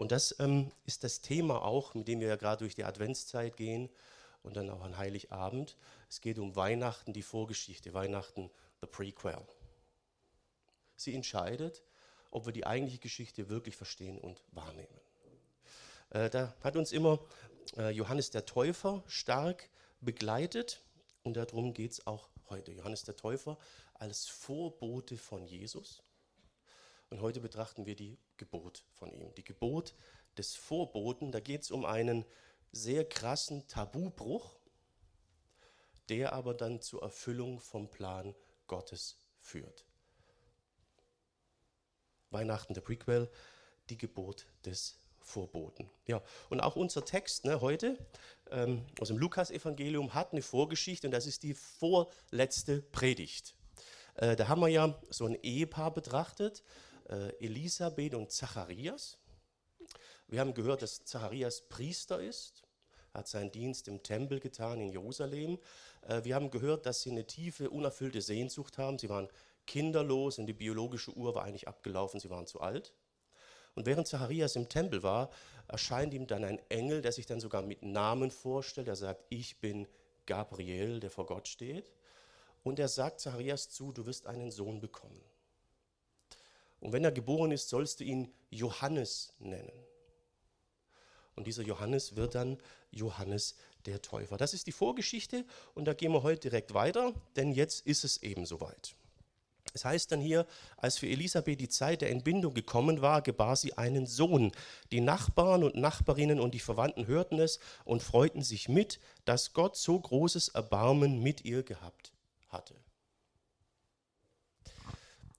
Und das ähm, ist das Thema auch, mit dem wir ja gerade durch die Adventszeit gehen und dann auch an Heiligabend. Es geht um Weihnachten, die Vorgeschichte, Weihnachten, the Prequel. Sie entscheidet, ob wir die eigentliche Geschichte wirklich verstehen und wahrnehmen. Äh, da hat uns immer äh, Johannes der Täufer stark begleitet und darum geht es auch heute. Johannes der Täufer als Vorbote von Jesus. Und heute betrachten wir die Geburt von ihm. Die Geburt des Vorboten, da geht es um einen sehr krassen Tabubruch, der aber dann zur Erfüllung vom Plan Gottes führt. Weihnachten, der Prequel, die Geburt des Vorboten. Ja, und auch unser Text ne, heute ähm, aus dem Lukas-Evangelium hat eine Vorgeschichte und das ist die vorletzte Predigt. Äh, da haben wir ja so ein Ehepaar betrachtet, äh, Elisabeth und Zacharias. Wir haben gehört, dass Zacharias Priester ist, hat seinen Dienst im Tempel getan in Jerusalem. Äh, wir haben gehört, dass sie eine tiefe, unerfüllte Sehnsucht haben. Sie waren kinderlos und die biologische Uhr war eigentlich abgelaufen, sie waren zu alt. Und während Zacharias im Tempel war, erscheint ihm dann ein Engel, der sich dann sogar mit Namen vorstellt. Er sagt, ich bin Gabriel, der vor Gott steht. Und er sagt Zacharias zu, du wirst einen Sohn bekommen. Und wenn er geboren ist, sollst du ihn Johannes nennen. Und dieser Johannes wird dann Johannes der Täufer. Das ist die Vorgeschichte und da gehen wir heute direkt weiter, denn jetzt ist es eben soweit. Es heißt dann hier, als für Elisabeth die Zeit der Entbindung gekommen war, gebar sie einen Sohn. Die Nachbarn und Nachbarinnen und die Verwandten hörten es und freuten sich mit, dass Gott so großes Erbarmen mit ihr gehabt hatte.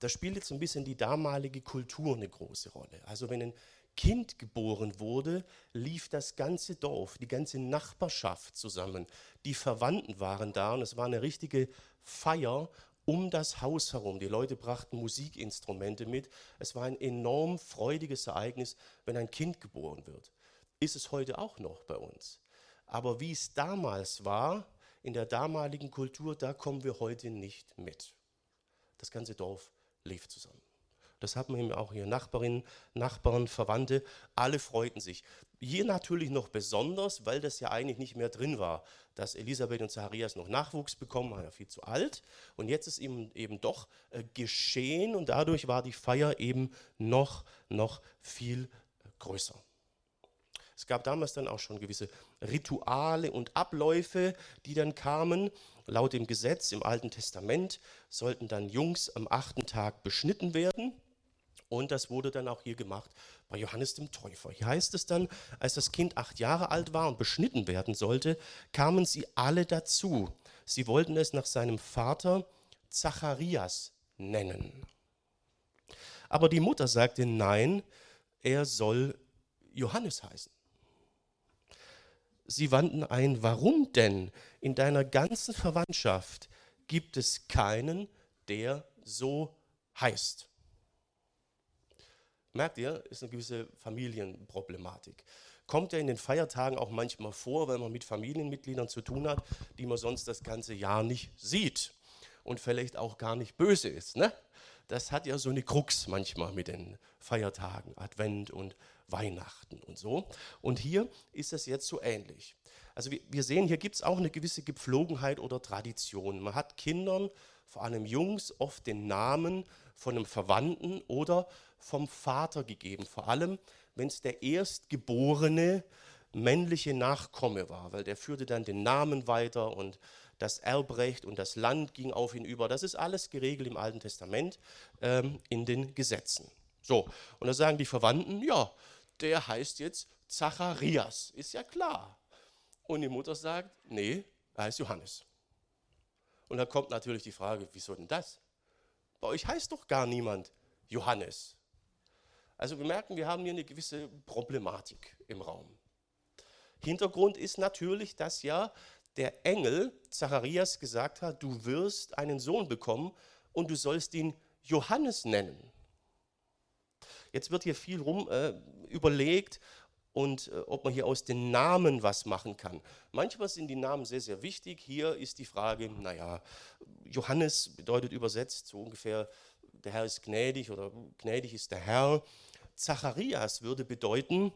Da spielt jetzt ein bisschen die damalige Kultur eine große Rolle. Also wenn ein Kind geboren wurde, lief das ganze Dorf, die ganze Nachbarschaft zusammen. Die Verwandten waren da und es war eine richtige Feier um das Haus herum. Die Leute brachten Musikinstrumente mit. Es war ein enorm freudiges Ereignis, wenn ein Kind geboren wird. Ist es heute auch noch bei uns. Aber wie es damals war, in der damaligen Kultur, da kommen wir heute nicht mit. Das ganze Dorf lebt zusammen. Das hatten wir auch hier Nachbarinnen, Nachbarn, Verwandte, alle freuten sich. Hier natürlich noch besonders, weil das ja eigentlich nicht mehr drin war, dass Elisabeth und Zacharias noch Nachwuchs bekommen, waren ja viel zu alt. Und jetzt ist ihm eben doch äh, geschehen und dadurch war die Feier eben noch, noch viel äh, größer. Es gab damals dann auch schon gewisse Rituale und Abläufe, die dann kamen. Laut dem Gesetz im Alten Testament sollten dann Jungs am achten Tag beschnitten werden. Und das wurde dann auch hier gemacht bei Johannes dem Täufer. Hier heißt es dann, als das Kind acht Jahre alt war und beschnitten werden sollte, kamen sie alle dazu. Sie wollten es nach seinem Vater Zacharias nennen. Aber die Mutter sagte, nein, er soll Johannes heißen. Sie wandten ein, warum denn? In deiner ganzen Verwandtschaft gibt es keinen, der so heißt. Merkt ihr, ist eine gewisse Familienproblematik. Kommt ja in den Feiertagen auch manchmal vor, wenn man mit Familienmitgliedern zu tun hat, die man sonst das ganze Jahr nicht sieht und vielleicht auch gar nicht böse ist. Ne? Das hat ja so eine Krux manchmal mit den Feiertagen, Advent und Weihnachten und so. Und hier ist es jetzt so ähnlich. Also wir sehen, hier gibt es auch eine gewisse Gepflogenheit oder Tradition. Man hat Kindern, vor allem Jungs, oft den Namen von einem Verwandten oder vom Vater gegeben, vor allem wenn es der erstgeborene männliche Nachkomme war, weil der führte dann den Namen weiter und das Erbrecht und das Land ging auf ihn über. Das ist alles geregelt im Alten Testament ähm, in den Gesetzen. So, und da sagen die Verwandten, ja, der heißt jetzt Zacharias, ist ja klar. Und die Mutter sagt, nee, er heißt Johannes. Und dann kommt natürlich die Frage, wieso denn das? Bei euch heißt doch gar niemand Johannes. Also wir merken, wir haben hier eine gewisse Problematik im Raum. Hintergrund ist natürlich, dass ja der Engel Zacharias gesagt hat, du wirst einen Sohn bekommen und du sollst ihn Johannes nennen. Jetzt wird hier viel rum äh, überlegt und äh, ob man hier aus den Namen was machen kann. Manchmal sind die Namen sehr, sehr wichtig. Hier ist die Frage, naja, Johannes bedeutet übersetzt so ungefähr, der Herr ist gnädig oder gnädig ist der Herr. Zacharias würde bedeuten,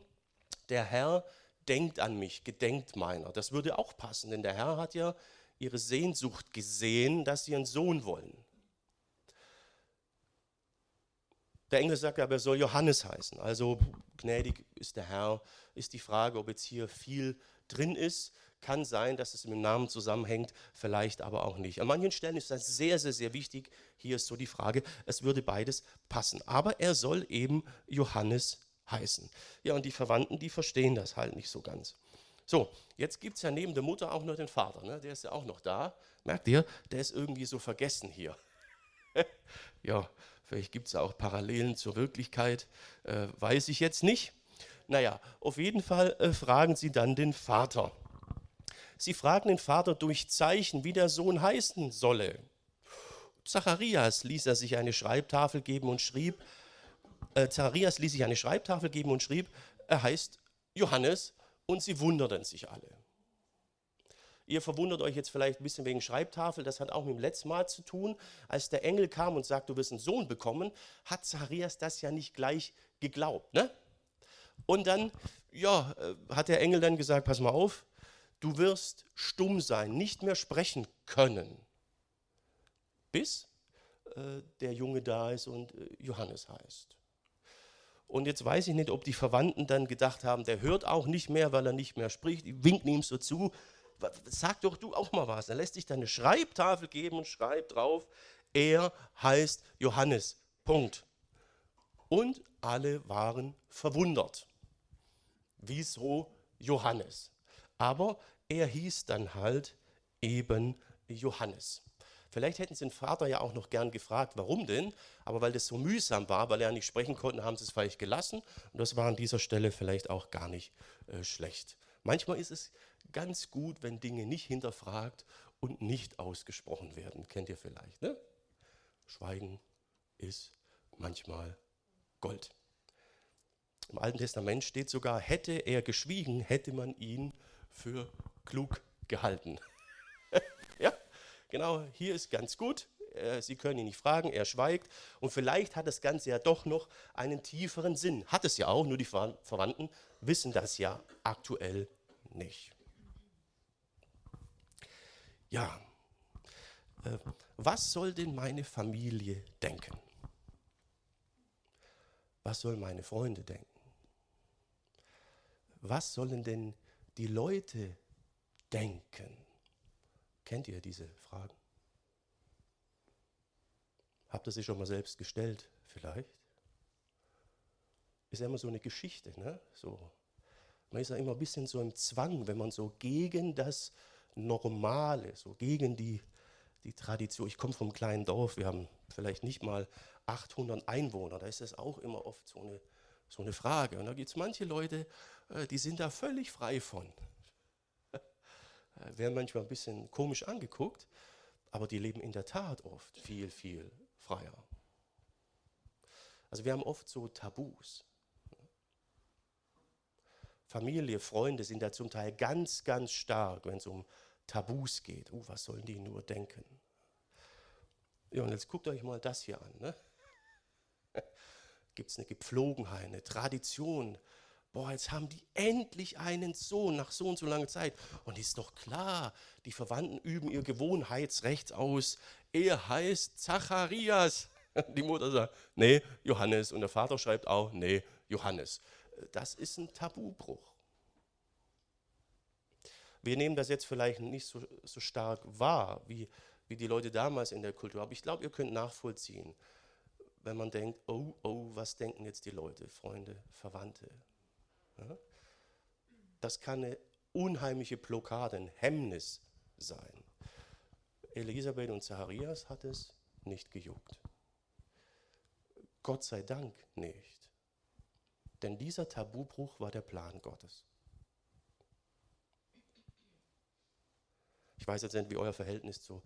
der Herr denkt an mich, gedenkt meiner. Das würde auch passen, denn der Herr hat ja ihre Sehnsucht gesehen, dass sie einen Sohn wollen. Der Engel sagt aber, er soll Johannes heißen. Also gnädig ist der Herr. Ist die Frage, ob jetzt hier viel drin ist. Kann sein, dass es mit dem Namen zusammenhängt, vielleicht aber auch nicht. An manchen Stellen ist das sehr, sehr, sehr wichtig. Hier ist so die Frage, es würde beides passen. Aber er soll eben Johannes heißen. Ja, und die Verwandten, die verstehen das halt nicht so ganz. So, jetzt gibt es ja neben der Mutter auch noch den Vater. Ne? Der ist ja auch noch da. Merkt ihr? Der ist irgendwie so vergessen hier. ja, vielleicht gibt es auch Parallelen zur Wirklichkeit. Äh, weiß ich jetzt nicht. Naja, auf jeden Fall äh, fragen sie dann den Vater. Sie fragen den Vater durch Zeichen, wie der Sohn heißen solle. Zacharias ließ er sich eine Schreibtafel geben und schrieb, äh, Zacharias ließ sich eine Schreibtafel geben und schrieb, er heißt Johannes und sie wunderten sich alle. Ihr verwundert euch jetzt vielleicht ein bisschen wegen Schreibtafel, das hat auch mit dem letzten Mal zu tun. Als der Engel kam und sagte, du wirst einen Sohn bekommen, hat Zacharias das ja nicht gleich geglaubt. Ne? Und dann, ja, äh, hat der Engel dann gesagt, pass mal auf, du wirst stumm sein, nicht mehr sprechen können, bis äh, der Junge da ist und äh, Johannes heißt. Und jetzt weiß ich nicht, ob die Verwandten dann gedacht haben, der hört auch nicht mehr, weil er nicht mehr spricht. Die winken ihm so zu. Sag doch du auch mal was. Er lässt sich dann eine Schreibtafel geben und schreibt drauf, er heißt Johannes. Punkt. Und alle waren verwundert. Wieso Johannes? Aber er hieß dann halt eben Johannes. Vielleicht hätten sie den Vater ja auch noch gern gefragt, warum denn, aber weil das so mühsam war, weil er nicht sprechen konnte, haben sie es vielleicht gelassen und das war an dieser Stelle vielleicht auch gar nicht äh, schlecht. Manchmal ist es ganz gut, wenn Dinge nicht hinterfragt und nicht ausgesprochen werden. Kennt ihr vielleicht, ne? Schweigen ist manchmal Gold. Im Alten Testament steht sogar, hätte er geschwiegen, hätte man ihn für klug gehalten. Genau, hier ist ganz gut. Äh, Sie können ihn nicht fragen, er schweigt. Und vielleicht hat das Ganze ja doch noch einen tieferen Sinn. Hat es ja auch, nur die Verwandten wissen das ja aktuell nicht. Ja, äh, was soll denn meine Familie denken? Was sollen meine Freunde denken? Was sollen denn die Leute denken? Kennt ihr diese Fragen? Habt ihr sie schon mal selbst gestellt? Vielleicht? Ist ja immer so eine Geschichte, ne? So. Man ist ja immer ein bisschen so im Zwang, wenn man so gegen das Normale, so gegen die, die Tradition. Ich komme vom kleinen Dorf, wir haben vielleicht nicht mal 800 Einwohner, da ist das auch immer oft so eine, so eine Frage. Und da gibt es manche Leute, äh, die sind da völlig frei von. Äh, werden manchmal ein bisschen komisch angeguckt, aber die leben in der Tat oft viel, viel freier. Also wir haben oft so Tabus. Familie, Freunde sind da zum Teil ganz, ganz stark, wenn es um Tabus geht. Uh, was sollen die nur denken? Ja, und jetzt guckt euch mal das hier an. Ne? Gibt es eine Gepflogenheit, eine Tradition, boah, jetzt haben die endlich einen Sohn nach so und so langer Zeit. Und ist doch klar, die Verwandten üben ihr Gewohnheitsrecht aus. Er heißt Zacharias. Die Mutter sagt, nee, Johannes. Und der Vater schreibt auch, nee, Johannes. Das ist ein Tabubruch. Wir nehmen das jetzt vielleicht nicht so, so stark wahr, wie, wie die Leute damals in der Kultur. Aber ich glaube, ihr könnt nachvollziehen, wenn man denkt, oh, oh, was denken jetzt die Leute, Freunde, Verwandte, das kann eine unheimliche Blockade, ein Hemmnis sein. Elisabeth und Zacharias hat es nicht gejuckt. Gott sei Dank nicht. Denn dieser Tabubruch war der Plan Gottes. Ich weiß jetzt nicht, wie euer Verhältnis zu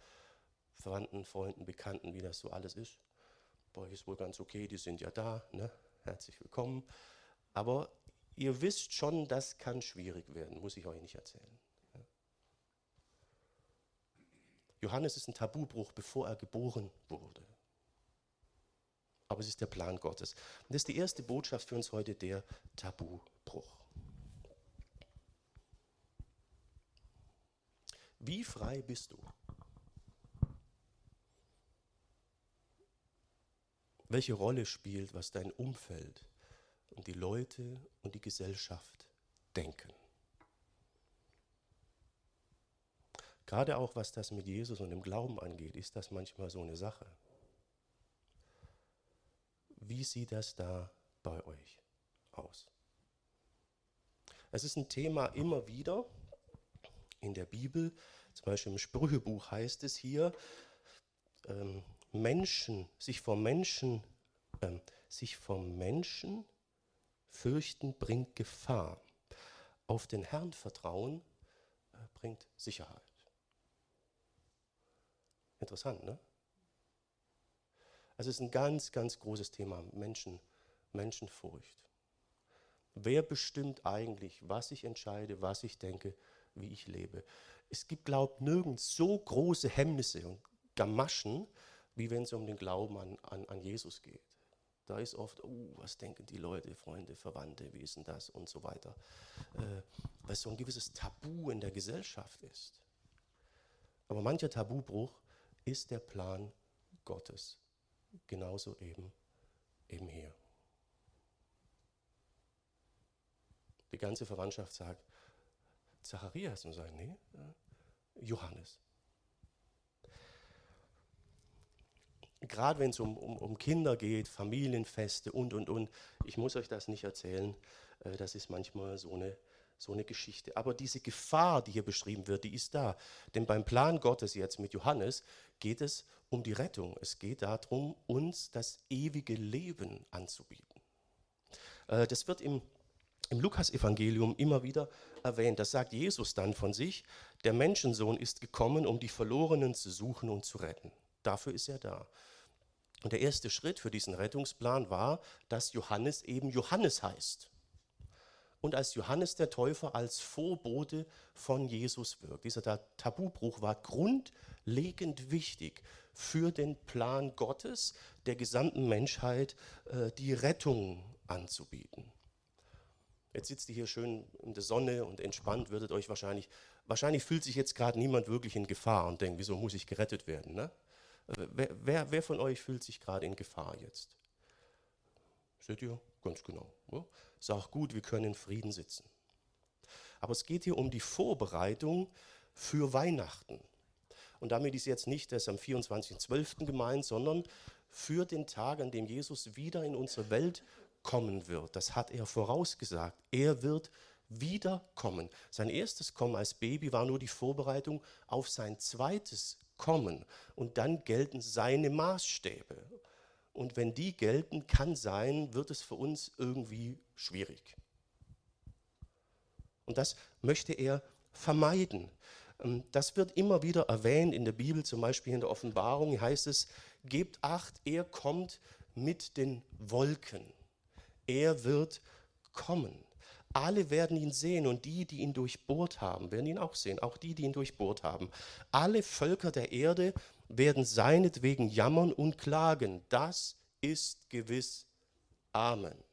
Verwandten, Freunden, Bekannten, wie das so alles ist. Bei euch ist wohl ganz okay, die sind ja da. Ne? Herzlich willkommen. Aber ihr wisst schon, das kann schwierig werden, muss ich euch nicht erzählen. Johannes ist ein Tabubruch, bevor er geboren wurde. aber es ist der Plan Gottes. Und das ist die erste Botschaft für uns heute, der Tabubruch. Wie frei bist du? Welche Rolle spielt, was dein Umfeld und die Leute und die Gesellschaft denken? Gerade auch was das mit Jesus und dem Glauben angeht, ist das manchmal so eine Sache. Wie sieht das da bei euch aus? Es ist ein Thema immer wieder in der Bibel, zum Beispiel im Sprüchebuch heißt es hier, ähm, Menschen, sich vor Menschen, ähm, sich vor Menschen fürchten bringt Gefahr. Auf den Herrn vertrauen äh, bringt Sicherheit. Interessant, ne? Also es ist ein ganz, ganz großes Thema, Menschen, Menschenfurcht. Wer bestimmt eigentlich, was ich entscheide, was ich denke, wie ich lebe? Es gibt, glaube ich, nirgends so große Hemmnisse und Gamaschen, wie wenn es um den Glauben an, an, an Jesus geht. Da ist oft, oh, was denken die Leute, Freunde, Verwandte, wie ist denn das und so weiter. Äh, weil so ein gewisses Tabu in der Gesellschaft ist. Aber mancher Tabubruch ist der Plan Gottes. Genauso eben, eben hier. Die ganze Verwandtschaft sagt, Zacharias und sagen, nee, Johannes. Gerade wenn es um, um, um Kinder geht, Familienfeste und, und, und, ich muss euch das nicht erzählen, äh, das ist manchmal so eine, so eine Geschichte. Aber diese Gefahr, die hier beschrieben wird, die ist da. Denn beim Plan Gottes jetzt mit Johannes geht es um die Rettung. Es geht darum, uns das ewige Leben anzubieten. Äh, das wird im, im Lukas-Evangelium immer wieder erwähnt. Das sagt Jesus dann von sich. Der Menschensohn ist gekommen, um die Verlorenen zu suchen und zu retten. Dafür ist er da. Und der erste Schritt für diesen Rettungsplan war, dass Johannes eben Johannes heißt. Und als Johannes der Täufer als Vorbote von Jesus wirkt. Dieser Tabubruch war grundlegend wichtig für den Plan Gottes, der gesamten Menschheit äh, die Rettung anzubieten. Jetzt sitzt ihr hier schön in der Sonne und entspannt, würdet euch wahrscheinlich, wahrscheinlich fühlt sich jetzt gerade niemand wirklich in Gefahr und denkt, wieso muss ich gerettet werden? Ne? Wer, wer, wer, von euch fühlt sich gerade in Gefahr jetzt? Seht ihr? Ganz genau. Ja? Ist auch gut, wir können in Frieden sitzen. Aber es geht hier um die Vorbereitung für Weihnachten. Und damit ist jetzt nicht das am 24.12. gemeint, sondern für den Tag, an dem Jesus wieder in unsere Welt kommen wird. Das hat er vorausgesagt. Er wird wiederkommen. Sein erstes Kommen als Baby war nur die Vorbereitung auf sein zweites Kommen. Und dann gelten seine Maßstäbe. Und wenn die gelten, kann sein, wird es für uns irgendwie schwierig. Und das möchte er vermeiden. Ähm, das wird immer wieder erwähnt in der Bibel, zum Beispiel in der Offenbarung heißt es, gebt acht, er kommt mit den Wolken. Er wird kommen. Alle werden ihn sehen und die, die ihn durchbohrt haben, werden ihn auch sehen, auch die, die ihn durchbohrt haben. Alle Völker der Erde werden seinetwegen jammern und klagen. Das ist gewiss. Amen.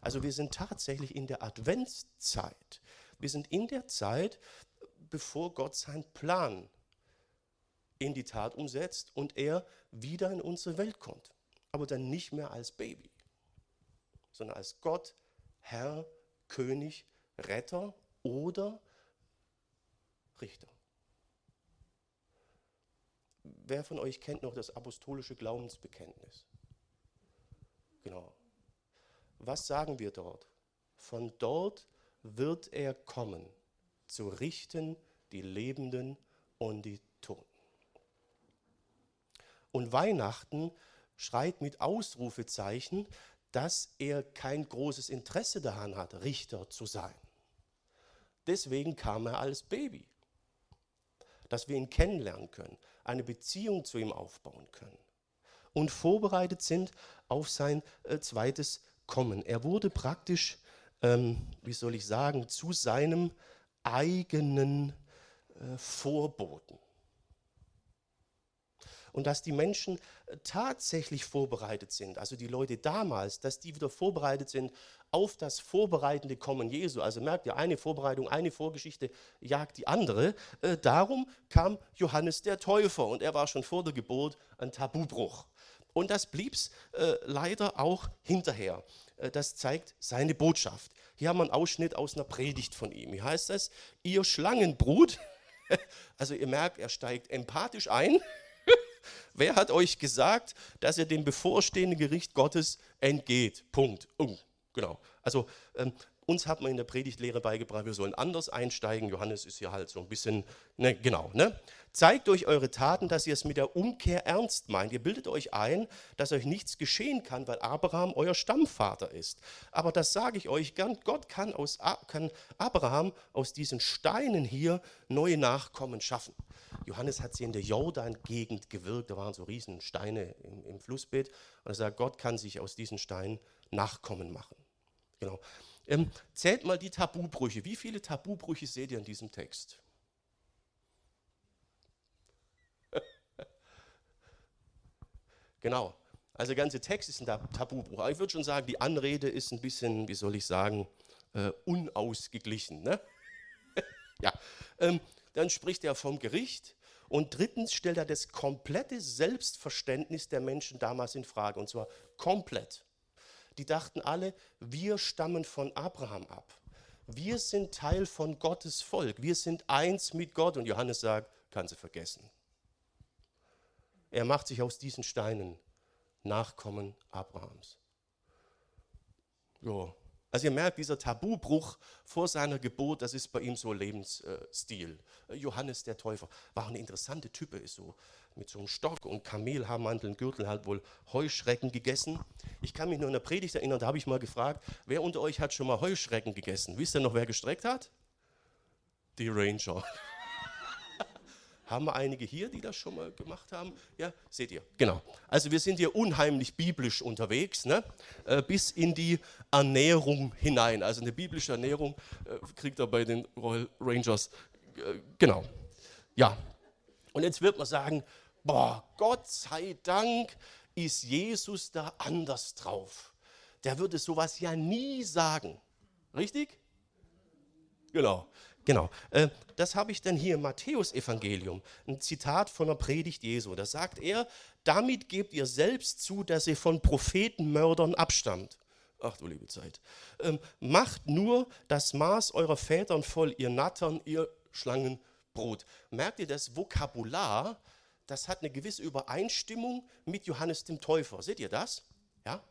Also wir sind tatsächlich in der Adventszeit. Wir sind in der Zeit, bevor Gott seinen Plan in die Tat umsetzt und er wieder in unsere Welt kommt. Aber dann nicht mehr als Baby sondern als Gott, Herr, König, Retter oder Richter. Wer von euch kennt noch das apostolische Glaubensbekenntnis? Genau. Was sagen wir dort? Von dort wird er kommen, zu richten die Lebenden und die Toten. Und Weihnachten schreit mit Ausrufezeichen dass er kein großes Interesse daran hat, Richter zu sein. Deswegen kam er als Baby, dass wir ihn kennenlernen können, eine Beziehung zu ihm aufbauen können und vorbereitet sind auf sein äh, zweites Kommen. Er wurde praktisch, ähm, wie soll ich sagen, zu seinem eigenen äh, Vorboten. Und dass die Menschen äh, tatsächlich vorbereitet sind, also die Leute damals, dass die wieder vorbereitet sind auf das vorbereitende Kommen Jesu. Also merkt ihr, eine Vorbereitung, eine Vorgeschichte jagt die andere. Äh, darum kam Johannes der Täufer und er war schon vor der Geburt ein Tabubruch. Und das blieb es äh, leider auch hinterher. Äh, das zeigt seine Botschaft. Hier haben wir einen Ausschnitt aus einer Predigt von ihm. Hier heißt es, ihr Schlangenbrut, also ihr merkt, er steigt empathisch ein. Wer hat euch gesagt, dass ihr dem bevorstehenden Gericht Gottes entgeht? Punkt. Oh, genau. Also ähm, uns hat man in der Predigtlehre beigebracht, wir sollen anders einsteigen. Johannes ist hier halt so ein bisschen, ne, genau. Ne? Zeigt euch eure Taten, dass ihr es mit der Umkehr ernst meint. Ihr bildet euch ein, dass euch nichts geschehen kann, weil Abraham euer Stammvater ist. Aber das sage ich euch, Gott kann, aus, kann Abraham aus diesen Steinen hier neue Nachkommen schaffen. Johannes hat sie in der Jordan-Gegend gewirkt, da waren so riesen Steine im, im Flussbett. Und er sagt, Gott kann sich aus diesen Steinen Nachkommen machen. Genau. Ähm, zählt mal die Tabubrüche. Wie viele Tabubrüche seht ihr in diesem Text? Genau. Also der ganze Text ist ein Tabubruch. Aber ich würde schon sagen, die Anrede ist ein bisschen, wie soll ich sagen, äh, unausgeglichen. Ne? ja. Ähm, dann spricht er vom Gericht. Und drittens stellt er das komplette Selbstverständnis der Menschen damals in Frage. Und zwar komplett die dachten alle, wir stammen von Abraham ab. Wir sind Teil von Gottes Volk. Wir sind eins mit Gott. Und Johannes sagt, kann sie vergessen. Er macht sich aus diesen Steinen Nachkommen Abrahams. Ja, also ihr merkt, dieser Tabubruch vor seiner Geburt, das ist bei ihm so Lebensstil. Johannes der Täufer war eine interessante Type, ist so mit so einem Stock und Kamelhaarmantel und Gürtel halt wohl Heuschrecken gegessen. Ich kann mich nur in der Predigt erinnern, da habe ich mal gefragt, wer unter euch hat schon mal Heuschrecken gegessen? Wisst ihr noch, wer gestreckt hat? Die Ranger. Haben wir einige hier, die das schon mal gemacht haben? Ja, seht ihr. Genau. Also wir sind hier unheimlich biblisch unterwegs, ne? Äh, bis in die Ernährung hinein. Also eine biblische Ernährung äh, kriegt er bei den Royal Rangers. Äh, genau. Ja. Und jetzt wird man sagen, boah, Gott sei Dank ist Jesus da anders drauf. Der würde sowas ja nie sagen. Richtig? Genau. Genau, äh, das habe ich dann hier im Matthäusevangelium, ein Zitat von der Predigt Jesu. Da sagt er, damit gebt ihr selbst zu, dass ihr von Prophetenmördern abstammt. Ach du liebe Zeit. Ähm, macht nur das Maß eurer Vätern voll, ihr Nattern, ihr Schlangenbrot. Merkt ihr das Vokabular? Das hat eine gewisse Übereinstimmung mit Johannes dem Täufer. Seht ihr das? Ja?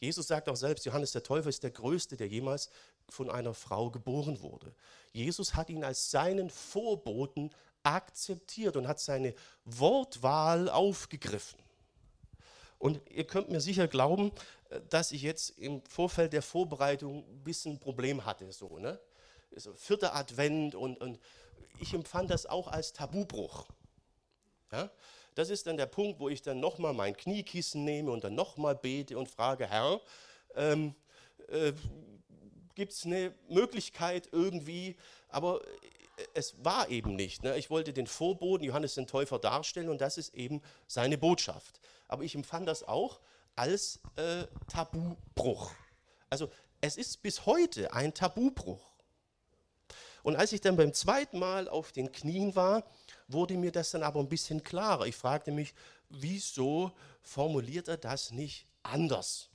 Jesus sagt auch selbst, Johannes der Täufer ist der Größte, der jemals von einer Frau geboren wurde. Jesus hat ihn als seinen Vorboten akzeptiert und hat seine Wortwahl aufgegriffen. Und ihr könnt mir sicher glauben, äh, dass ich jetzt im Vorfeld der Vorbereitung ein bisschen ein Problem hatte. So, ne? so vierter Advent und, und ich empfand das auch als Tabubruch. Ja? Das ist dann der Punkt, wo ich dann nochmal mein Kniekissen nehme und dann nochmal bete und frage, Herr, ähm, äh, gibt es eine Möglichkeit irgendwie, aber äh, es war eben nicht. Ne? Ich wollte den Vorboten Johannes den Täufer darstellen und das ist eben seine Botschaft. Aber ich empfand das auch als äh, Tabubruch. Also es ist bis heute ein Tabubruch. Und als ich dann beim zweiten Mal auf den Knien war, wurde mir das dann aber ein bisschen klarer. Ich fragte mich, wieso formuliert er das nicht anders?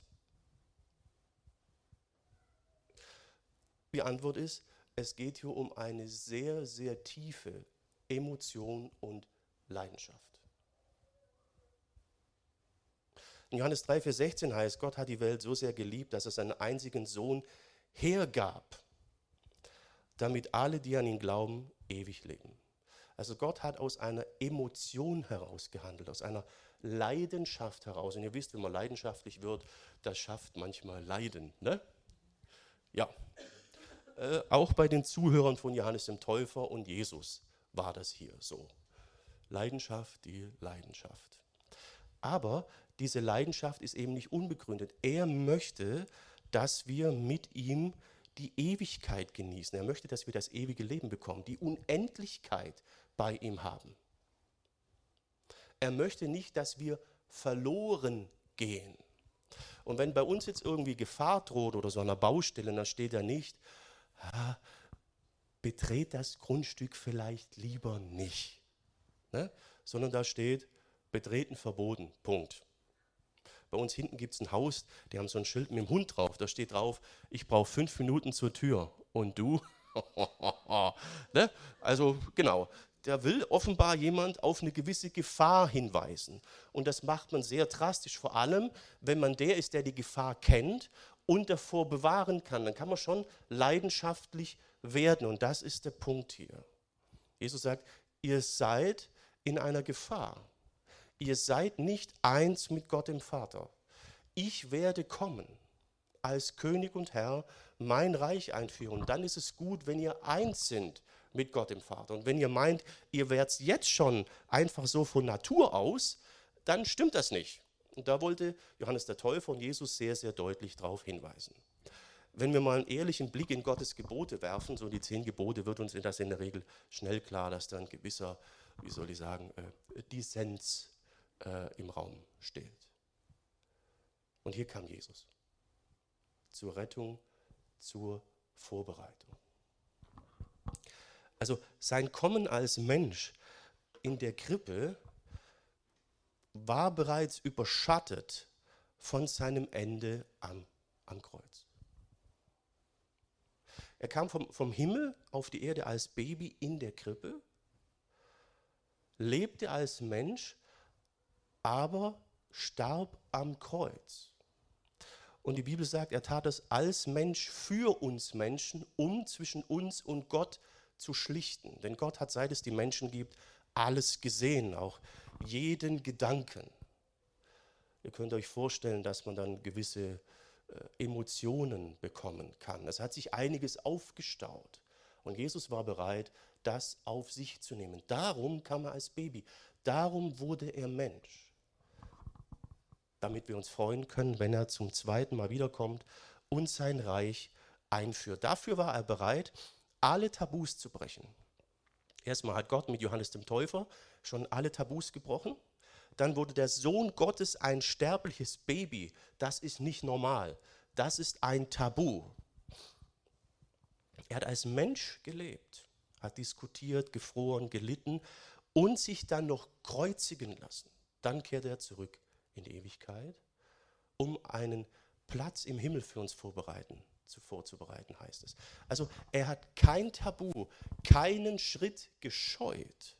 Die Antwort ist, es geht hier um eine sehr, sehr tiefe Emotion und Leidenschaft. In Johannes 3, Vers 16 heißt, Gott hat die Welt so sehr geliebt, dass er seinen einzigen Sohn hergab, damit alle, die an ihn glauben, ewig leben. Also Gott hat aus einer Emotion heraus gehandelt, aus einer Leidenschaft heraus. Und ihr wisst, wenn man leidenschaftlich wird, das schafft manchmal Leiden. Ne? Ja, äh, auch bei den Zuhörern von Johannes dem Täufer und Jesus war das hier so. Leidenschaft, die Leidenschaft. Aber diese Leidenschaft ist eben nicht unbegründet. Er möchte, dass wir mit ihm die Ewigkeit genießen. Er möchte, dass wir das ewige Leben bekommen, die Unendlichkeit bei ihm haben. Er möchte nicht, dass wir verloren gehen. Und wenn bei uns jetzt irgendwie Gefahr droht oder so einer Baustelle, dann steht da nicht, betret das Grundstück vielleicht lieber nicht. Ne? Sondern da steht, betreten verboten, Punkt. Bei uns hinten gibt es ein Haus, die haben so ein Schild mit dem Hund drauf. Da steht drauf, ich brauche fünf Minuten zur Tür. Und du? ne? Also genau, da will offenbar jemand auf eine gewisse Gefahr hinweisen. Und das macht man sehr drastisch, vor allem wenn man der ist, der die Gefahr kennt und davor bewahren kann. Dann kann man schon leidenschaftlich werden. Und das ist der Punkt hier. Jesus sagt, ihr seid in einer Gefahr. Ihr seid nicht eins mit Gott dem Vater. Ich werde kommen als König und Herr mein Reich einführen. Und dann ist es gut, wenn ihr eins sind mit Gott dem Vater. Und wenn ihr meint, ihr werdet jetzt schon einfach so von Natur aus, dann stimmt das nicht. Und da wollte Johannes der Täufer und Jesus sehr, sehr deutlich darauf hinweisen. Wenn wir mal einen ehrlichen Blick in Gottes Gebote werfen, so die zehn Gebote, wird uns das in der Regel schnell klar, dass da ein gewisser, wie soll ich sagen, äh, Dissens äh, im Raum steht. Und hier kam Jesus zur Rettung, zur Vorbereitung. Also sein Kommen als Mensch in der Krippe war bereits überschattet von seinem Ende am, am Kreuz. Er kam vom, vom Himmel auf die Erde als Baby in der Krippe, lebte als Mensch, aber starb am Kreuz. Und die Bibel sagt, er tat es als Mensch für uns Menschen, um zwischen uns und Gott zu zu schlichten. Denn Gott hat, seit es die Menschen gibt, alles gesehen, auch jeden Gedanken. Ihr könnt euch vorstellen, dass man dann gewisse äh, Emotionen bekommen kann. Es hat sich einiges aufgestaut. Und Jesus war bereit, das auf sich zu nehmen. Darum kam er als Baby. Darum wurde er Mensch. Damit wir uns freuen können, wenn er zum zweiten Mal wiederkommt und sein Reich einführt. Dafür war er bereit, alle Tabus zu brechen. Erstmal hat Gott mit Johannes dem Täufer schon alle Tabus gebrochen. Dann wurde der Sohn Gottes ein sterbliches Baby. Das ist nicht normal. Das ist ein Tabu. Er hat als Mensch gelebt, hat diskutiert, gefroren, gelitten und sich dann noch kreuzigen lassen. Dann kehrte er zurück in die Ewigkeit, um einen Platz im Himmel für uns vorbereiten vorzubereiten, heißt es. Also er hat kein Tabu, keinen Schritt gescheut,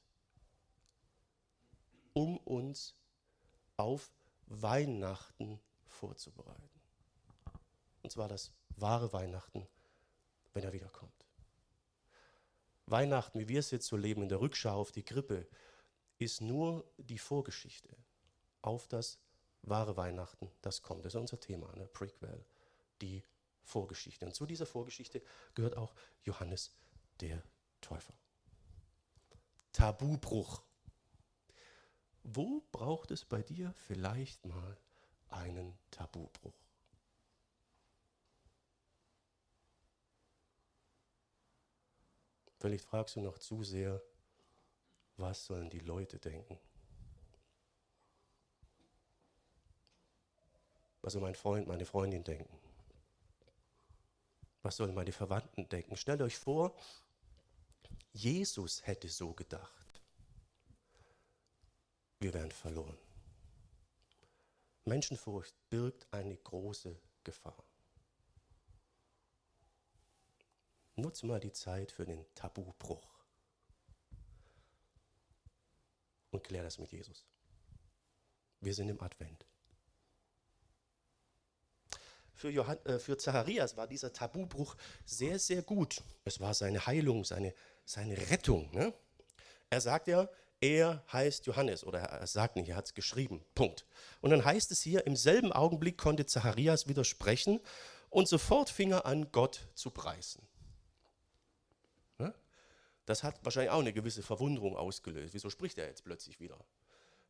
um uns auf Weihnachten vorzubereiten. Und zwar das wahre Weihnachten, wenn er wiederkommt. Weihnachten, wie wir es jetzt so leben, in der Rückschau auf die Grippe, ist nur die Vorgeschichte auf das wahre Weihnachten, das kommt. Das ist unser Thema, eine Prequel, die Vorgeschichte. Und zu dieser Vorgeschichte gehört auch Johannes der Täufer. Tabubruch. Wo braucht es bei dir vielleicht mal einen Tabubruch? Vielleicht fragst du noch zu sehr, was sollen die Leute denken? Was soll mein Freund, meine Freundin denken? Was sollen meine Verwandten denken? Stellt euch vor, Jesus hätte so gedacht. Wir wären verloren. Menschenfurcht birgt eine große Gefahr. Nutze mal die Zeit für den Tabubruch und klär das mit Jesus. Wir sind im Advent. Für, Johann, äh, für Zacharias war dieser Tabubruch sehr, sehr gut. Es war seine Heilung, seine, seine Rettung. Ne? Er sagt ja, er heißt Johannes oder er sagt nicht, er hat es geschrieben. Punkt. Und dann heißt es hier, im selben Augenblick konnte Zacharias widersprechen und sofort fing er an, Gott zu preisen. Ne? Das hat wahrscheinlich auch eine gewisse Verwunderung ausgelöst. Wieso spricht er jetzt plötzlich wieder?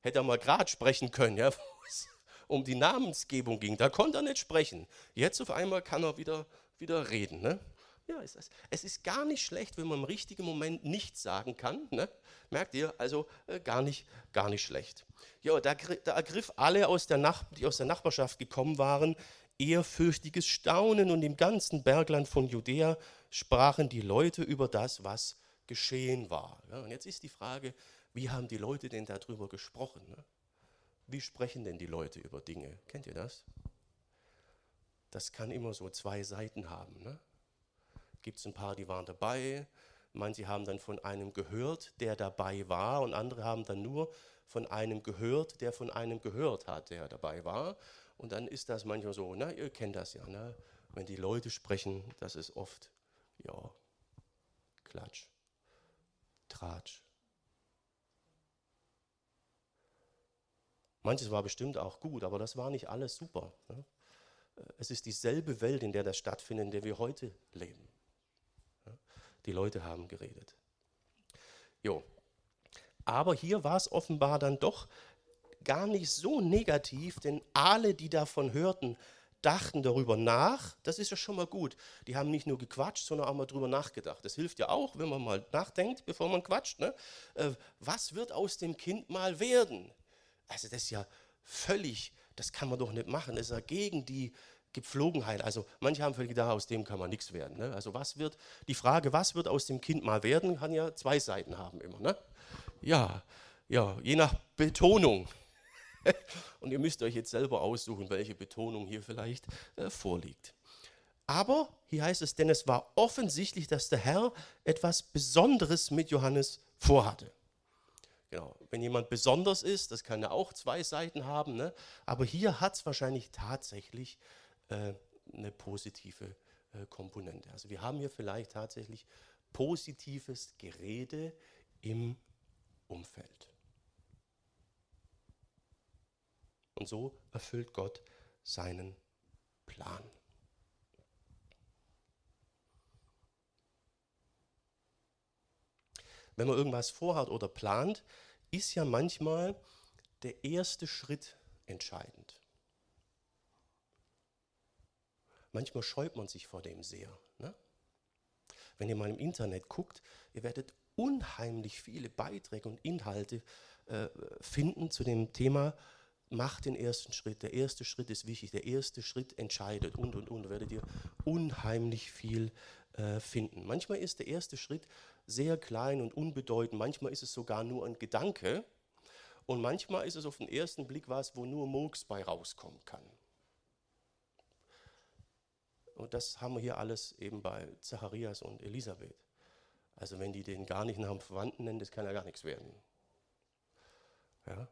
Hätte er mal gerade sprechen können, ja, um die Namensgebung ging. Da konnte er nicht sprechen. Jetzt auf einmal kann er wieder, wieder reden. Ne? Ja, ist das. Es ist gar nicht schlecht, wenn man im richtigen Moment nichts sagen kann. Ne? Merkt ihr? Also äh, gar, nicht, gar nicht schlecht. Ja, da, da ergriff alle, aus der Nach die aus der Nachbarschaft gekommen waren, ehrfürchtiges Staunen und im ganzen Bergland von Judäa sprachen die Leute über das, was geschehen war. Ja, und jetzt ist die Frage, wie haben die Leute denn darüber gesprochen? Ne? Wie sprechen denn die Leute über Dinge? Kennt ihr das? Das kann immer so zwei Seiten haben. Ne? Gibt es ein paar, die waren dabei, manche haben dann von einem gehört, der dabei war, und andere haben dann nur von einem gehört, der von einem gehört hat, der dabei war. Und dann ist das manchmal so, na, ihr kennt das ja, ne? wenn die Leute sprechen, das ist oft, ja, Klatsch, Tratsch. Manches war bestimmt auch gut, aber das war nicht alles super. Ne? Es ist dieselbe Welt, in der das stattfindet, in der wir heute leben. Die Leute haben geredet. Jo. Aber hier war es offenbar dann doch gar nicht so negativ, denn alle, die davon hörten, dachten darüber nach. Das ist ja schon mal gut. Die haben nicht nur gequatscht, sondern auch mal darüber nachgedacht. Das hilft ja auch, wenn man mal nachdenkt, bevor man quatscht. Ne? Äh, was wird aus dem Kind mal werden? Also das ist ja völlig, das kann man doch nicht machen. Das ist ja gegen die Gepflogenheit. Also manche haben völlig gedacht, aus dem kann man nichts werden. Ne? Also was wird, die Frage, was wird aus dem Kind mal werden, kann ja zwei Seiten haben immer. Ne? Ja, ja, je nach Betonung. Und ihr müsst euch jetzt selber aussuchen, welche Betonung hier vielleicht äh, vorliegt. Aber hier heißt es, denn es war offensichtlich, dass der Herr etwas Besonderes mit Johannes vorhatte. Genau. Wenn jemand besonders ist, das kann ja auch zwei Seiten haben, ne? aber hier hat es wahrscheinlich tatsächlich äh, eine positive äh, Komponente. Also wir haben hier vielleicht tatsächlich positives Gerede im Umfeld. Und so erfüllt Gott seinen Plan. Wenn man irgendwas vorhat oder plant, ist ja manchmal der erste Schritt entscheidend. Manchmal scheut man sich vor dem sehr. Ne? Wenn ihr mal im Internet guckt, ihr werdet unheimlich viele Beiträge und Inhalte äh, finden zu dem Thema Macht den ersten Schritt. Der erste Schritt ist wichtig. Der erste Schritt entscheidet und und und. Werdet ihr unheimlich viel finden. Manchmal ist der erste Schritt sehr klein und unbedeutend. Manchmal ist es sogar nur ein Gedanke. Und manchmal ist es auf den ersten Blick was, wo nur Murks bei rauskommen kann. Und das haben wir hier alles eben bei Zacharias und Elisabeth. Also wenn die den gar nicht nach dem Verwandten nennen, das kann ja gar nichts werden. Ja?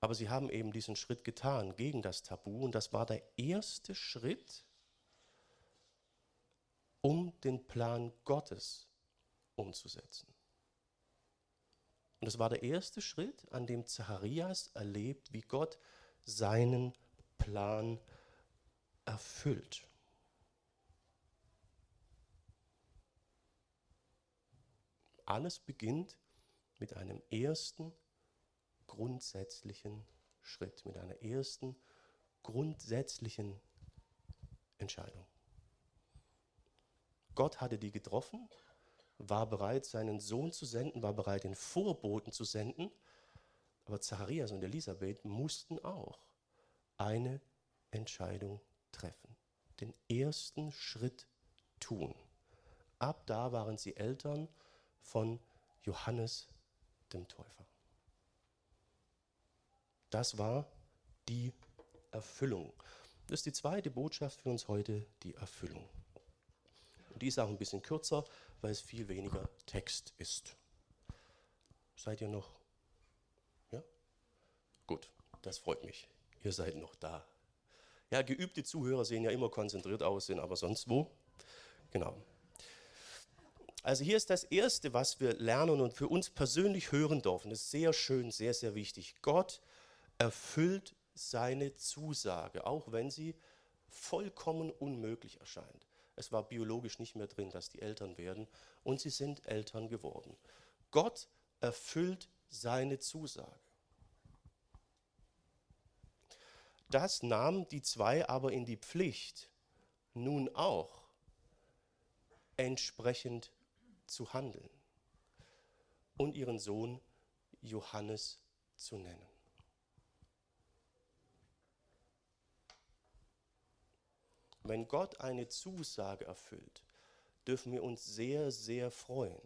Aber sie haben eben diesen Schritt getan gegen das Tabu und das war der erste Schritt, um den Plan Gottes umzusetzen. Und es war der erste Schritt, an dem Zacharias erlebt, wie Gott seinen Plan erfüllt. Alles beginnt mit einem ersten grundsätzlichen Schritt, mit einer ersten grundsätzlichen Entscheidung. Gott hatte die getroffen, war bereit, seinen Sohn zu senden, war bereit, den Vorboten zu senden, aber Zacharias und Elisabeth mussten auch eine Entscheidung treffen, den ersten Schritt tun. Ab da waren sie Eltern von Johannes dem Täufer. Das war die Erfüllung. Das ist die zweite Botschaft für uns heute, die Erfüllung. Die ist auch ein bisschen kürzer, weil es viel weniger Text ist. Seid ihr noch? Ja? Gut, das freut mich. Ihr seid noch da. Ja, geübte Zuhörer sehen ja immer konzentriert aus, sind aber sonst wo. Genau. Also hier ist das Erste, was wir lernen und für uns persönlich hören dürfen. Das ist sehr schön, sehr, sehr wichtig. Gott erfüllt seine Zusage, auch wenn sie vollkommen unmöglich erscheint. Es war biologisch nicht mehr drin, dass die Eltern werden und sie sind Eltern geworden. Gott erfüllt seine Zusage. Das nahm die zwei aber in die Pflicht, nun auch entsprechend zu handeln und ihren Sohn Johannes zu nennen. Wenn Gott eine Zusage erfüllt, dürfen wir uns sehr, sehr freuen.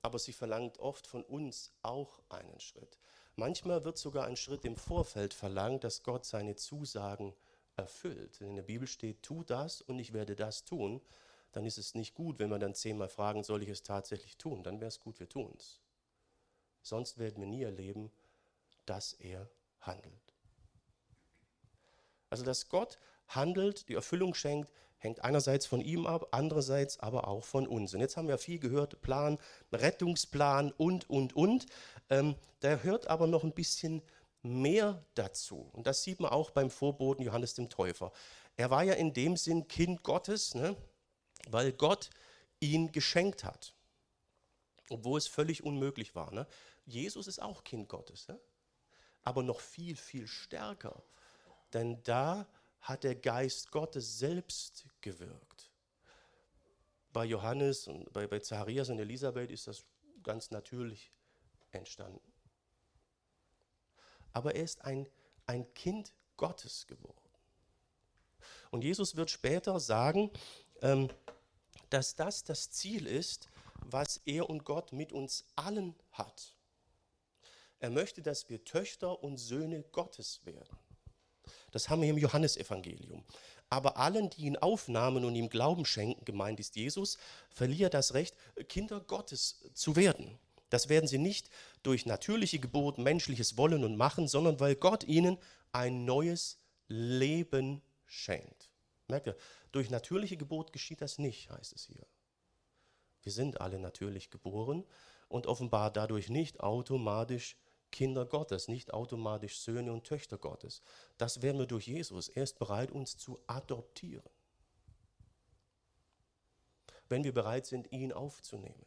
Aber sie verlangt oft von uns auch einen Schritt. Manchmal wird sogar ein Schritt im Vorfeld verlangt, dass Gott seine Zusagen erfüllt. Wenn in der Bibel steht, tu das und ich werde das tun, dann ist es nicht gut, wenn wir dann zehnmal fragen, soll ich es tatsächlich tun? Dann wäre es gut, wir tun es. Sonst werden wir nie erleben, dass er handelt. Also dass Gott handelt, die Erfüllung schenkt, hängt einerseits von ihm ab, andererseits aber auch von uns. Und jetzt haben wir viel gehört, Plan, Rettungsplan und, und, und. Ähm, da hört aber noch ein bisschen mehr dazu. Und das sieht man auch beim Vorboten Johannes dem Täufer. Er war ja in dem Sinn Kind Gottes, ne? weil Gott ihn geschenkt hat, obwohl es völlig unmöglich war. Ne? Jesus ist auch Kind Gottes, ne? aber noch viel, viel stärker denn da hat der Geist Gottes selbst gewirkt. Bei Johannes und bei, bei Zacharias und Elisabeth ist das ganz natürlich entstanden. Aber er ist ein, ein Kind Gottes geworden. Und Jesus wird später sagen, ähm, dass das das Ziel ist, was er und Gott mit uns allen hat. Er möchte, dass wir Töchter und Söhne Gottes werden. Das haben wir im Johannesevangelium. Aber allen, die ihn aufnahmen und ihm Glauben schenken, gemeint ist Jesus, verliert das Recht, Kinder Gottes zu werden. Das werden sie nicht durch natürliche Geburt, menschliches Wollen und Machen, sondern weil Gott ihnen ein neues Leben schenkt. Merkt ihr, durch natürliche Geburt geschieht das nicht, heißt es hier. Wir sind alle natürlich geboren und offenbar dadurch nicht automatisch Kinder Gottes, nicht automatisch Söhne und Töchter Gottes. Das werden wir durch Jesus. Er ist bereit, uns zu adoptieren. Wenn wir bereit sind, ihn aufzunehmen.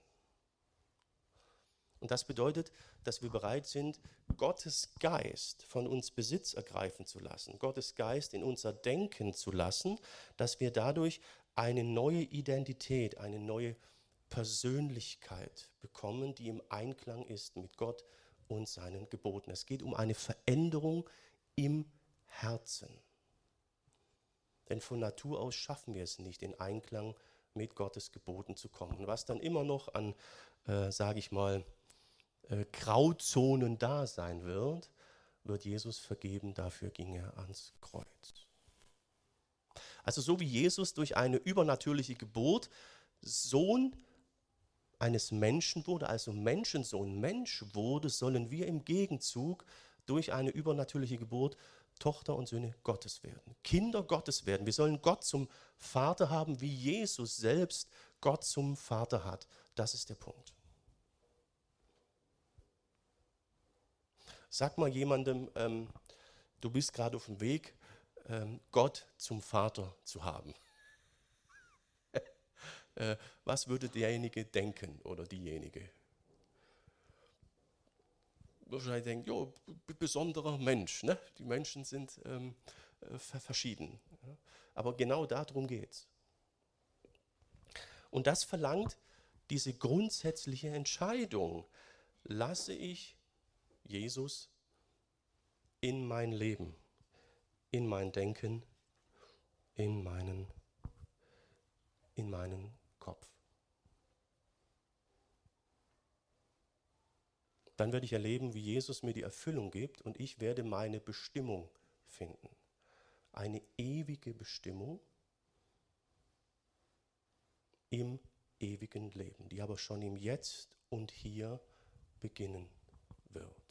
Und das bedeutet, dass wir bereit sind, Gottes Geist von uns Besitz ergreifen zu lassen, Gottes Geist in unser Denken zu lassen, dass wir dadurch eine neue Identität, eine neue Persönlichkeit bekommen, die im Einklang ist mit Gott und seinen Geboten. Es geht um eine Veränderung im Herzen. Denn von Natur aus schaffen wir es nicht, in Einklang mit Gottes Geboten zu kommen. Was dann immer noch an, äh, sage ich mal, äh, Grauzonen da sein wird, wird Jesus vergeben, dafür ging er ans Kreuz. Also so wie Jesus durch eine übernatürliche Geburt Sohn eines Menschen wurde, also Menschensohn Mensch wurde, sollen wir im Gegenzug durch eine übernatürliche Geburt Tochter und Söhne Gottes werden, Kinder Gottes werden. Wir sollen Gott zum Vater haben, wie Jesus selbst Gott zum Vater hat. Das ist der Punkt. Sag mal jemandem, ähm, du bist gerade auf dem Weg, ähm, Gott zum Vater zu haben. Äh, was würde derjenige denken oder diejenige? Wahrscheinlich denken, jo, besonderer Mensch. Ne? Die Menschen sind ähm, äh, verschieden. Ja? Aber genau darum geht es. Und das verlangt diese grundsätzliche Entscheidung. Lasse ich Jesus in mein Leben, in mein Denken, in meinen, in meinen Dann werde ich erleben, wie Jesus mir die Erfüllung gibt und ich werde meine Bestimmung finden. Eine ewige Bestimmung im ewigen Leben, die aber schon im Jetzt und Hier beginnen wird.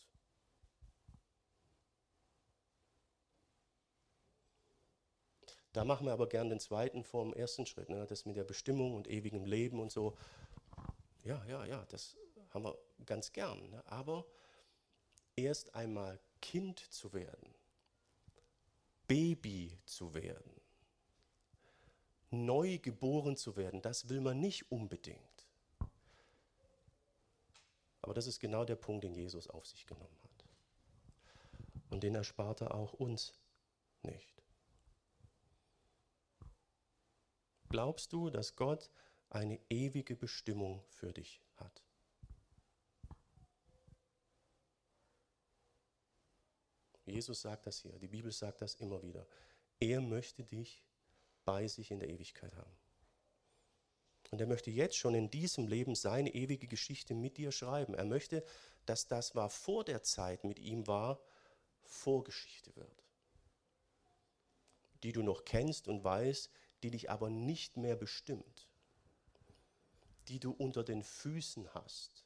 Da machen wir aber gern den zweiten vor dem ersten Schritt, ne? das mit der Bestimmung und ewigem Leben und so. Ja, ja, ja, das haben wir ganz gern. Ne? Aber erst einmal Kind zu werden, Baby zu werden, neu geboren zu werden, das will man nicht unbedingt. Aber das ist genau der Punkt, den Jesus auf sich genommen hat. Und den erspart er auch uns nicht. Glaubst du, dass Gott eine ewige Bestimmung für dich hat? Jesus sagt das hier, die Bibel sagt das immer wieder. Er möchte dich bei sich in der Ewigkeit haben. Und er möchte jetzt schon in diesem Leben seine ewige Geschichte mit dir schreiben. Er möchte, dass das, was vor der Zeit mit ihm war, Vorgeschichte wird. Die du noch kennst und weißt, die dich aber nicht mehr bestimmt. Die du unter den Füßen hast.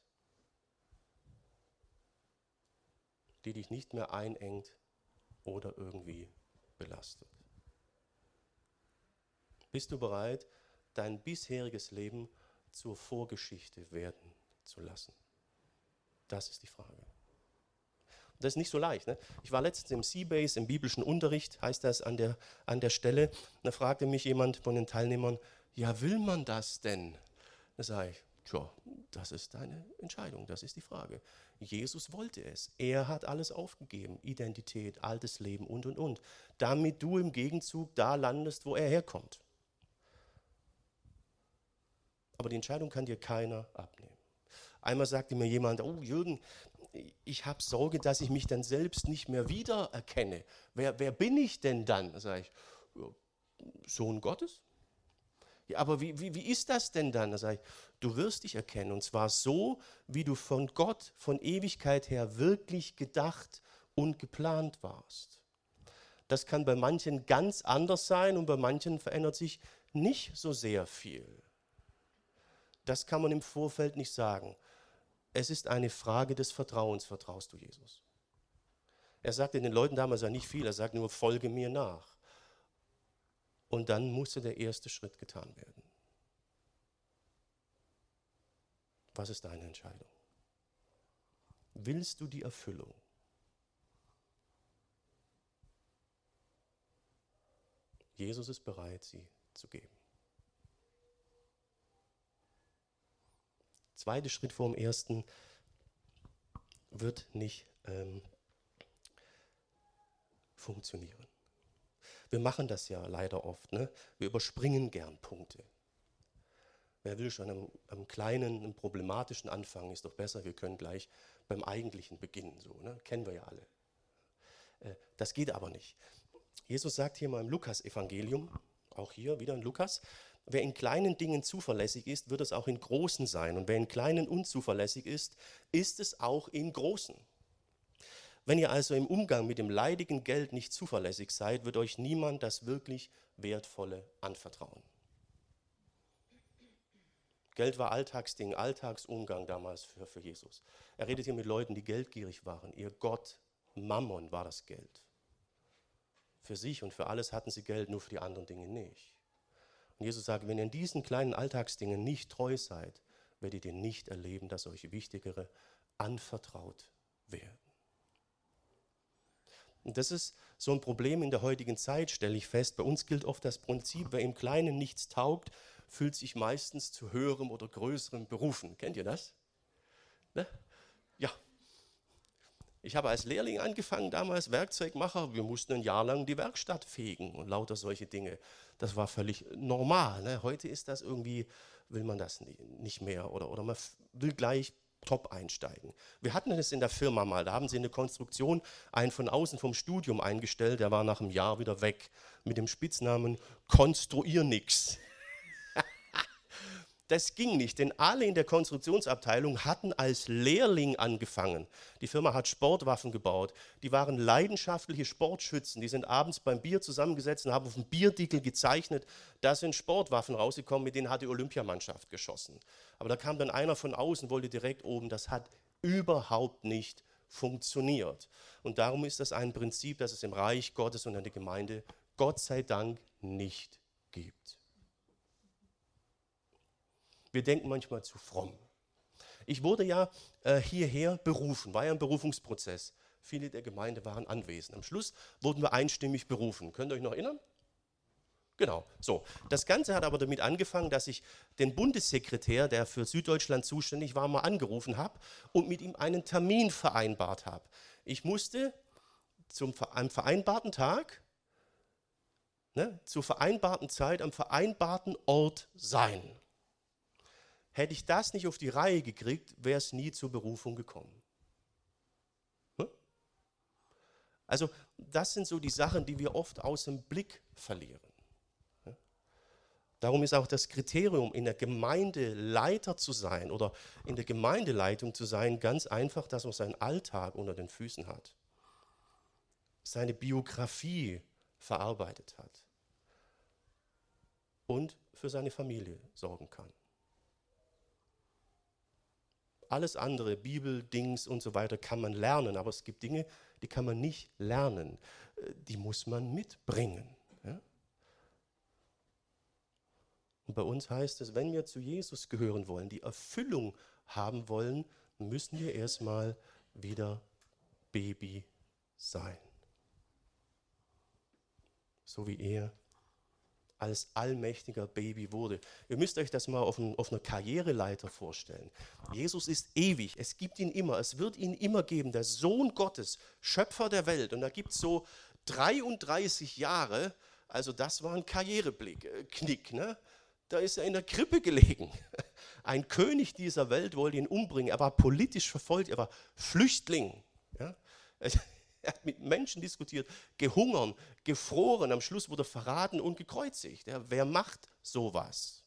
Die dich nicht mehr einengt oder irgendwie belastet. Bist du bereit, dein bisheriges Leben zur Vorgeschichte werden zu lassen? Das ist die Frage. Das ist nicht so leicht. Ne? Ich war letztens im Seabase, im biblischen Unterricht, heißt das an der, an der Stelle. Da fragte mich jemand von den Teilnehmern, ja, will man das denn? Da sage ich, tja, das ist deine Entscheidung, das ist die Frage. Jesus wollte es. Er hat alles aufgegeben, Identität, altes Leben und, und, und, damit du im Gegenzug da landest, wo er herkommt. Aber die Entscheidung kann dir keiner abnehmen. Einmal sagte mir jemand, oh Jürgen, ich habe Sorge, dass ich mich dann selbst nicht mehr wiedererkenne. Wer, wer bin ich denn dann? Da sage ich, Sohn Gottes. Ja, aber wie, wie, wie ist das denn dann? Da sage ich, du wirst dich erkennen. Und zwar so, wie du von Gott, von Ewigkeit her wirklich gedacht und geplant warst. Das kann bei manchen ganz anders sein und bei manchen verändert sich nicht so sehr viel. Das kann man im Vorfeld nicht sagen. Es ist eine Frage des Vertrauens. Vertraust du Jesus? Er sagte den Leuten damals ja nicht viel, er sagt nur, folge mir nach. Und dann musste der erste Schritt getan werden. Was ist deine Entscheidung? Willst du die Erfüllung? Jesus ist bereit, sie zu geben. zweite Schritt vor dem ersten wird nicht ähm, funktionieren. Wir machen das ja leider oft. Ne? Wir überspringen gern Punkte. Wer will schon am, am, kleinen, am problematischen anfangen, ist doch besser. Wir können gleich beim eigentlichen beginnen. So, ne? Kennen wir ja alle. Äh, das geht aber nicht. Jesus sagt hier mal im Lukas-Evangelium, auch hier wieder in Lukas, Wer in kleinen Dingen zuverlässig ist, wird es auch in großen sein. Und wer in kleinen unzuverlässig ist, ist es auch in großen. Wenn ihr also im Umgang mit dem leidigen Geld nicht zuverlässig seid, wird euch niemand das wirklich Wertvolle anvertrauen. Geld war Alltagsding, Alltagsumgang damals für, für Jesus. Er redet hier mit Leuten, die geldgierig waren. Ihr Gott, Mammon war das Geld. Für sich und für alles hatten sie Geld, nur für die anderen Dinge nicht. Und Jesus sagt, wenn ihr in diesen kleinen Alltagsdingen nicht treu seid, werdet ihr nicht erleben, dass euch wichtigere anvertraut werden. Und das ist so ein Problem in der heutigen Zeit, stelle ich fest. Bei uns gilt oft das Prinzip, wer im Kleinen nichts taugt, fühlt sich meistens zu höherem oder größerem berufen. Kennt ihr das? Ne? Ja, ich habe als Lehrling angefangen, damals Werkzeugmacher. Wir mussten ein Jahr lang die Werkstatt fegen und lauter solche Dinge. Das war völlig normal. Ne? Heute ist das irgendwie, will man das nicht mehr oder, oder man will gleich top einsteigen. Wir hatten es in der Firma mal, da haben sie eine Konstruktion einen von außen vom Studium eingestellt, der war nach einem Jahr wieder weg mit dem Spitznamen Konstruier nix. Das ging nicht, denn alle in der Konstruktionsabteilung hatten als Lehrling angefangen. Die Firma hat Sportwaffen gebaut. Die waren leidenschaftliche Sportschützen. Die sind abends beim Bier zusammengesetzt und haben auf dem Bierdickel gezeichnet. Da sind Sportwaffen rausgekommen, mit denen hat die Olympiamannschaft geschossen. Aber da kam dann einer von außen, wollte direkt oben. Das hat überhaupt nicht funktioniert. Und darum ist das ein Prinzip, das es im Reich Gottes und in der Gemeinde Gott sei Dank nicht gibt. Wir denken manchmal zu fromm. Ich wurde ja äh, hierher berufen, war ja ein Berufungsprozess. Viele der Gemeinde waren anwesend. Am Schluss wurden wir einstimmig berufen. Könnt ihr euch noch erinnern? Genau, so. Das Ganze hat aber damit angefangen, dass ich den Bundessekretär, der für Süddeutschland zuständig war, mal angerufen habe und mit ihm einen Termin vereinbart habe. Ich musste zum, am vereinbarten Tag ne, zur vereinbarten Zeit am vereinbarten Ort sein. Hätte ich das nicht auf die Reihe gekriegt, wäre es nie zur Berufung gekommen. Ne? Also das sind so die Sachen, die wir oft aus dem Blick verlieren. Ne? Darum ist auch das Kriterium, in der Gemeinde Leiter zu sein oder in der Gemeindeleitung zu sein, ganz einfach, dass man seinen Alltag unter den Füßen hat, seine Biografie verarbeitet hat und für seine Familie sorgen kann. Alles andere, Bibel, Dings und so weiter, kann man lernen, aber es gibt Dinge, die kann man nicht lernen. Äh, die muss man mitbringen. Und bei uns heißt es, wenn wir zu Jesus gehören wollen, die Erfüllung haben wollen, müssen wir erstmal wieder Baby sein. So wie er als allmächtiger Baby wurde. Ihr müsst euch das mal auf, ein, auf einer Karriereleiter vorstellen. Jesus ist ewig, es gibt ihn immer, es wird ihn immer geben, der Sohn Gottes, Schöpfer der Welt. Und da gibt es so 33 Jahre, also das war ein Karriereblick, äh, ne? Da ist er in der Krippe gelegen. Ein König dieser Welt wollte ihn umbringen. Er war politisch verfolgt, er war Flüchtling. Ja? Er hat mit Menschen diskutiert, gehungern, gefroren. Am Schluss wurde er verraten und gekreuzigt. Ja, wer macht sowas?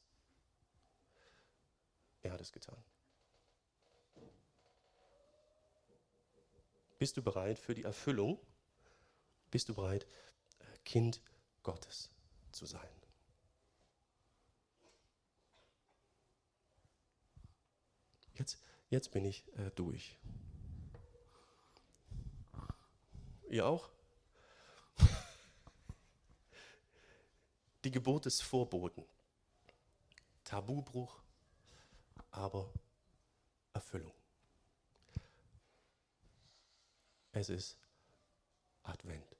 Er hat es getan. Bist du bereit für die Erfüllung? Bist du bereit, Kind Gottes zu sein? Jetzt, jetzt bin ich äh, durch. Ihr auch? Die Geburt des Vorboten. Tabubruch, aber Erfüllung. Es ist Advent.